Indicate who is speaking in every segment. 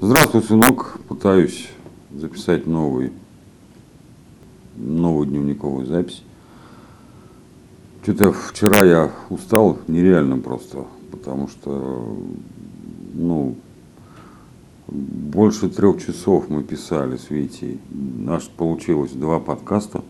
Speaker 1: Здравствуй, сынок. Пытаюсь записать новый, новую дневниковую запись. Что-то вчера я устал нереально просто, потому что, ну, больше трех часов мы писали с Витей. Наш получилось два подкаста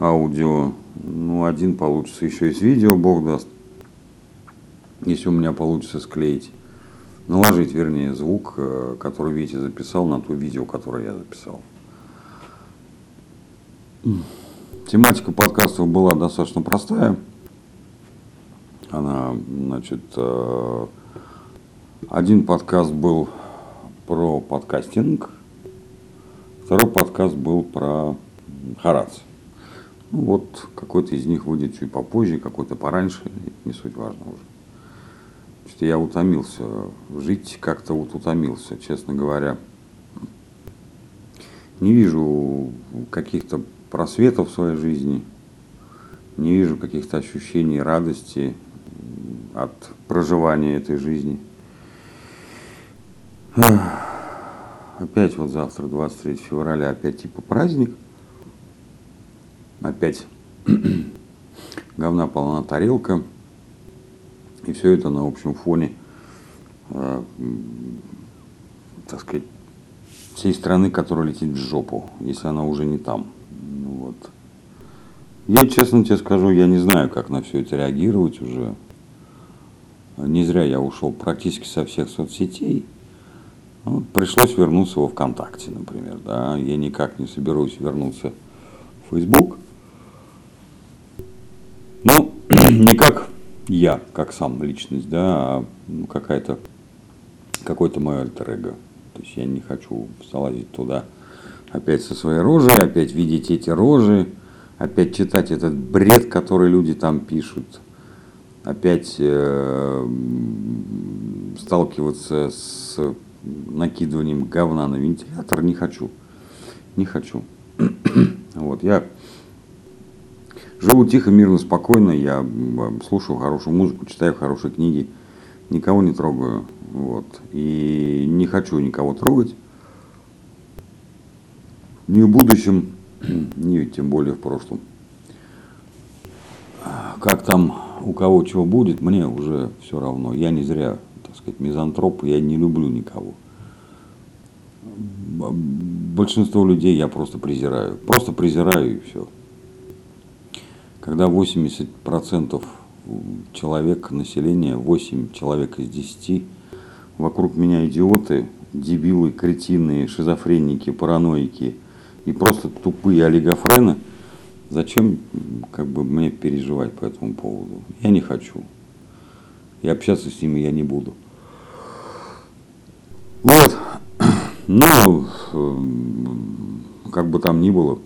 Speaker 1: аудио. Ну, один получится еще и с видео, бог даст. Если у меня получится склеить наложить, вернее, звук, э, который Витя записал на то видео, которое я записал. Тематика подкастов была достаточно простая. Она, значит, э, один подкаст был про подкастинг, второй подкаст был про Харац. Ну, вот какой-то из них выйдет чуть попозже, какой-то пораньше, не суть важно уже что я утомился. Жить как-то вот утомился, честно говоря. Не вижу каких-то просветов в своей жизни. Не вижу каких-то ощущений радости от проживания этой жизни. Опять вот завтра, 23 февраля, опять типа праздник. Опять говна полна тарелка. И все это на общем фоне, э, так сказать, всей страны, которая летит в жопу, если она уже не там. Ну, вот. Я честно тебе скажу, я не знаю, как на все это реагировать уже. Не зря я ушел практически со всех соцсетей. Ну, пришлось вернуться во ВКонтакте, например. Да? Я никак не соберусь вернуться в Facebook. Ну, никак я, как сам личность, да, а ну, какая-то, какой-то мой альтер -эго. То есть я не хочу залазить туда опять со своей рожей, опять видеть эти рожи, опять читать этот бред, который люди там пишут, опять э, сталкиваться с накидыванием говна на вентилятор не хочу. Не хочу. вот, я Живу тихо, мирно, спокойно, я слушаю хорошую музыку, читаю хорошие книги, никого не трогаю. Вот. И не хочу никого трогать. Ни в будущем, ни тем более в прошлом. Как там у кого чего будет, мне уже все равно. Я не зря, так сказать, мизантроп, я не люблю никого. Большинство людей я просто презираю. Просто презираю и все когда 80% человек, населения, 8 человек из 10, вокруг меня идиоты, дебилы, кретины, шизофреники, параноики и просто тупые олигофрены, зачем как бы мне переживать по этому поводу? Я не хочу. И общаться с ними я не буду. Вот. Ну, как бы там ни было,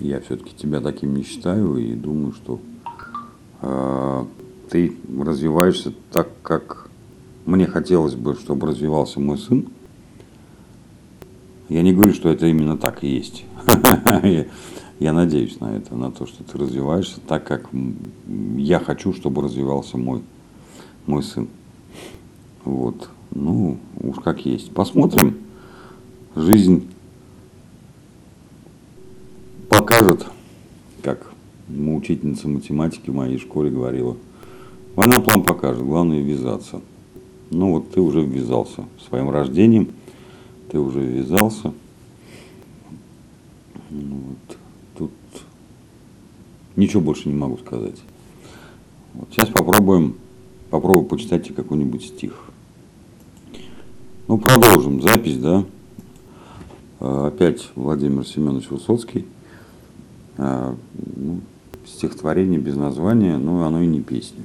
Speaker 1: я все-таки тебя таким не считаю и думаю, что э, ты развиваешься так, как мне хотелось бы, чтобы развивался мой сын. Я не говорю, что это именно так и есть. Я надеюсь на это, на то, что ты развиваешься так, как я хочу, чтобы развивался мой, мой сын. Вот. Ну, уж как есть. Посмотрим. Жизнь покажет, как учительница математики в моей школе говорила. Война план покажет, главное ввязаться. Ну вот ты уже ввязался своим рождением, ты уже ввязался. Ну вот. Тут ничего больше не могу сказать. Вот сейчас попробуем, попробую почитать какой-нибудь стих. Ну, продолжим запись, да. А, опять Владимир Семенович Высоцкий. А, ну, стихотворение без названия, но оно и не песня.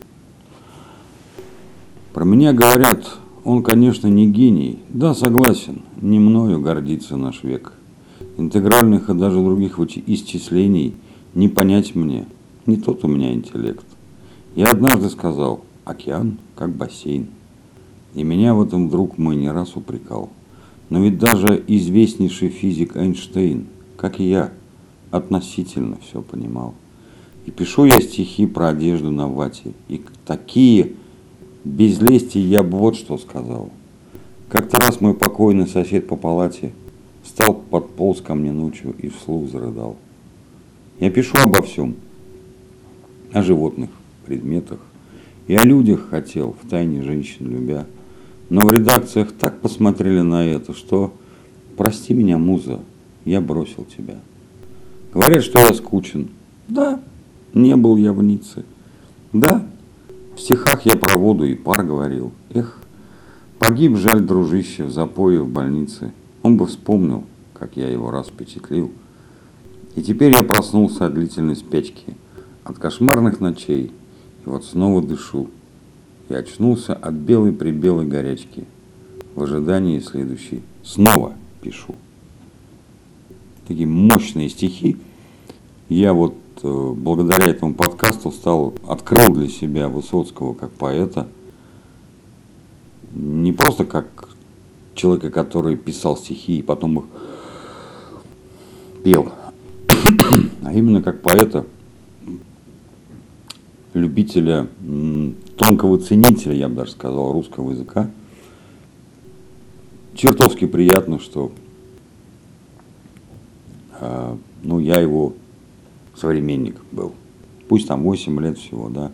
Speaker 1: Про меня говорят, он, конечно, не гений. Да, согласен, не мною гордится наш век. Интегральных и даже других исчислений не понять мне. Не тот у меня интеллект. Я однажды сказал, океан как бассейн. И меня в этом друг мой не раз упрекал. Но ведь даже известнейший физик Эйнштейн, как и я, относительно все понимал. И пишу я стихи про одежду на вате. И такие без лести я бы вот что сказал. Как-то раз мой покойный сосед по палате стал подполз ко мне ночью и вслух зарыдал. Я пишу обо всем, о животных, предметах, и о людях хотел, в тайне женщин любя. Но в редакциях так посмотрели на это, что прости меня, муза, я бросил тебя. Говорят, что я скучен. Да, не был я в Ницце. Да, в стихах я про воду и пар говорил. Эх, погиб, жаль, дружище, в запое в больнице. Он бы вспомнил, как я его раз впечатлил. И теперь я проснулся от длительной спячки, от кошмарных ночей, и вот снова дышу. И очнулся от белой-прибелой горячки. В ожидании следующей снова пишу. Такие мощные стихи. Я вот э, благодаря этому подкасту стал, открыл для себя Высоцкого как поэта. Не просто как человека, который писал стихи и потом их пел, а именно как поэта, любителя, тонкого ценителя, я бы даже сказал, русского языка. Чертовски приятно, что ну, я его современник был. Пусть там 8 лет всего, да,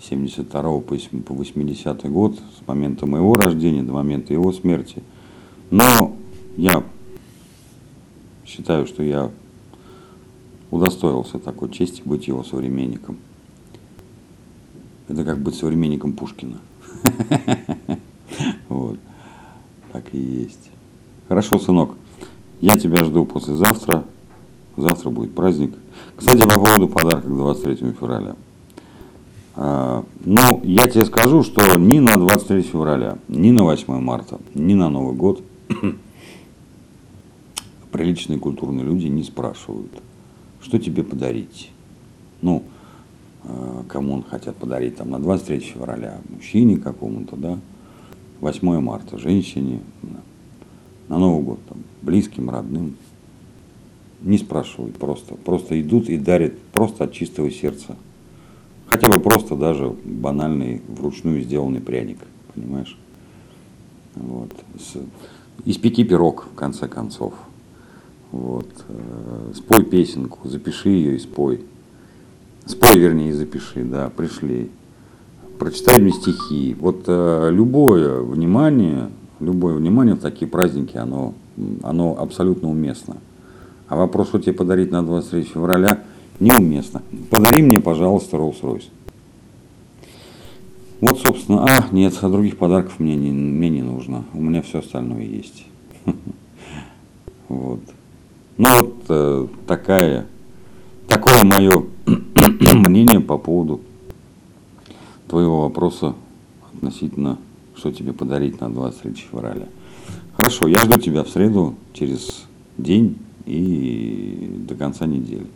Speaker 1: 72 по 80 год, с момента моего рождения до момента его смерти. Но я считаю, что я удостоился такой чести быть его современником. Это как быть современником Пушкина. Вот. Так и есть. Хорошо, сынок. Я тебя жду послезавтра. Завтра будет праздник. Кстати, по поводу подарка к 23 февраля. А, ну, я тебе скажу, что ни на 23 февраля, ни на 8 марта, ни на Новый год приличные культурные люди не спрашивают, что тебе подарить. Ну, э, кому он хотят подарить там на 23 февраля, мужчине какому-то, да, 8 марта женщине, на Новый год там, близким, родным. Не спрашивают просто. Просто идут и дарят просто от чистого сердца. Хотя бы просто даже банальный вручную сделанный пряник, понимаешь? Вот. Испеки пирог, в конце концов. Вот. Э, спой песенку, запиши ее и спой. Спой, вернее, и запиши, да, пришли. Прочитай мне стихи. Вот э, любое внимание, любое внимание в такие праздники, оно, оно абсолютно уместно. А вопрос, что тебе подарить на 23 февраля, неуместно. Подари мне, пожалуйста, Rolls-Royce. Вот, собственно, а, нет, а других подарков мне не, мне не нужно. У меня все остальное есть. Вот. Ну вот э, такая, такое мое мнение по поводу твоего вопроса относительно, что тебе подарить на 23 февраля. Хорошо, я жду тебя в среду через день и до конца недели.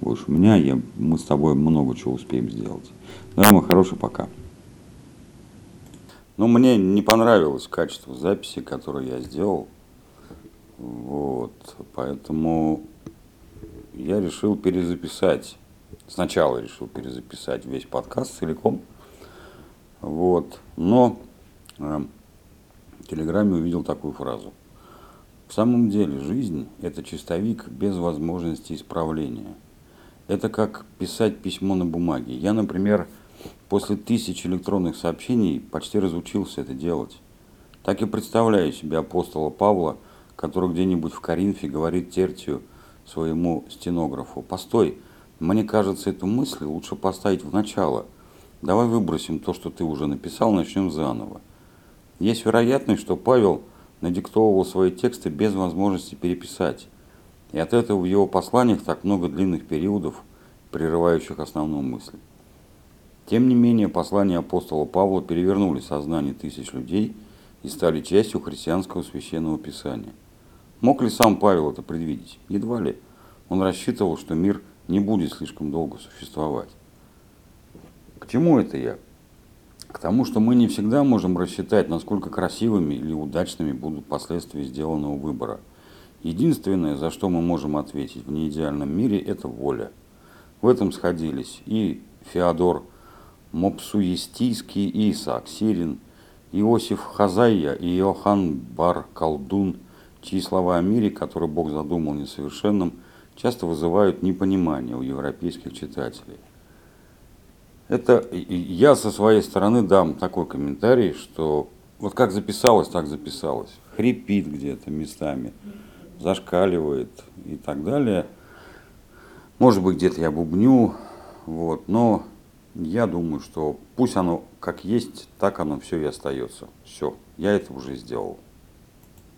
Speaker 1: Будешь у меня, я, мы с тобой много чего успеем сделать. Да, мой хороший, пока. Но ну, мне не понравилось качество записи, которую я сделал. Вот, поэтому я решил перезаписать. Сначала решил перезаписать весь подкаст целиком. Вот, но Телеграме увидел такую фразу. В самом деле жизнь – это чистовик без возможности исправления. Это как писать письмо на бумаге. Я, например, после тысяч электронных сообщений почти разучился это делать. Так и представляю себе апостола Павла – который где-нибудь в Коринфе говорит Тертию своему стенографу, «Постой, мне кажется, эту мысль лучше поставить в начало. Давай выбросим то, что ты уже написал, начнем заново». Есть вероятность, что Павел надиктовывал свои тексты без возможности переписать. И от этого в его посланиях так много длинных периодов, прерывающих основную мысль. Тем не менее, послания апостола Павла перевернули сознание тысяч людей и стали частью христианского священного писания. Мог ли сам Павел это предвидеть? Едва ли. Он рассчитывал, что мир не будет слишком долго существовать. К чему это я? К тому, что мы не всегда можем рассчитать, насколько красивыми или удачными будут последствия сделанного выбора. Единственное, за что мы можем ответить в неидеальном мире, это воля. В этом сходились и Феодор Мопсуестийский, и Исаак Сирин, Иосиф Хазайя и Иоанн Бар Колдун, чьи слова о мире, который Бог задумал несовершенным, часто вызывают непонимание у европейских читателей. Это я со своей стороны дам такой комментарий, что вот как записалось, так записалось. Хрипит где-то местами, зашкаливает и так далее. Может быть, где-то я бубню, вот, но я думаю, что пусть оно как есть, так оно все и остается. Все, я это уже сделал.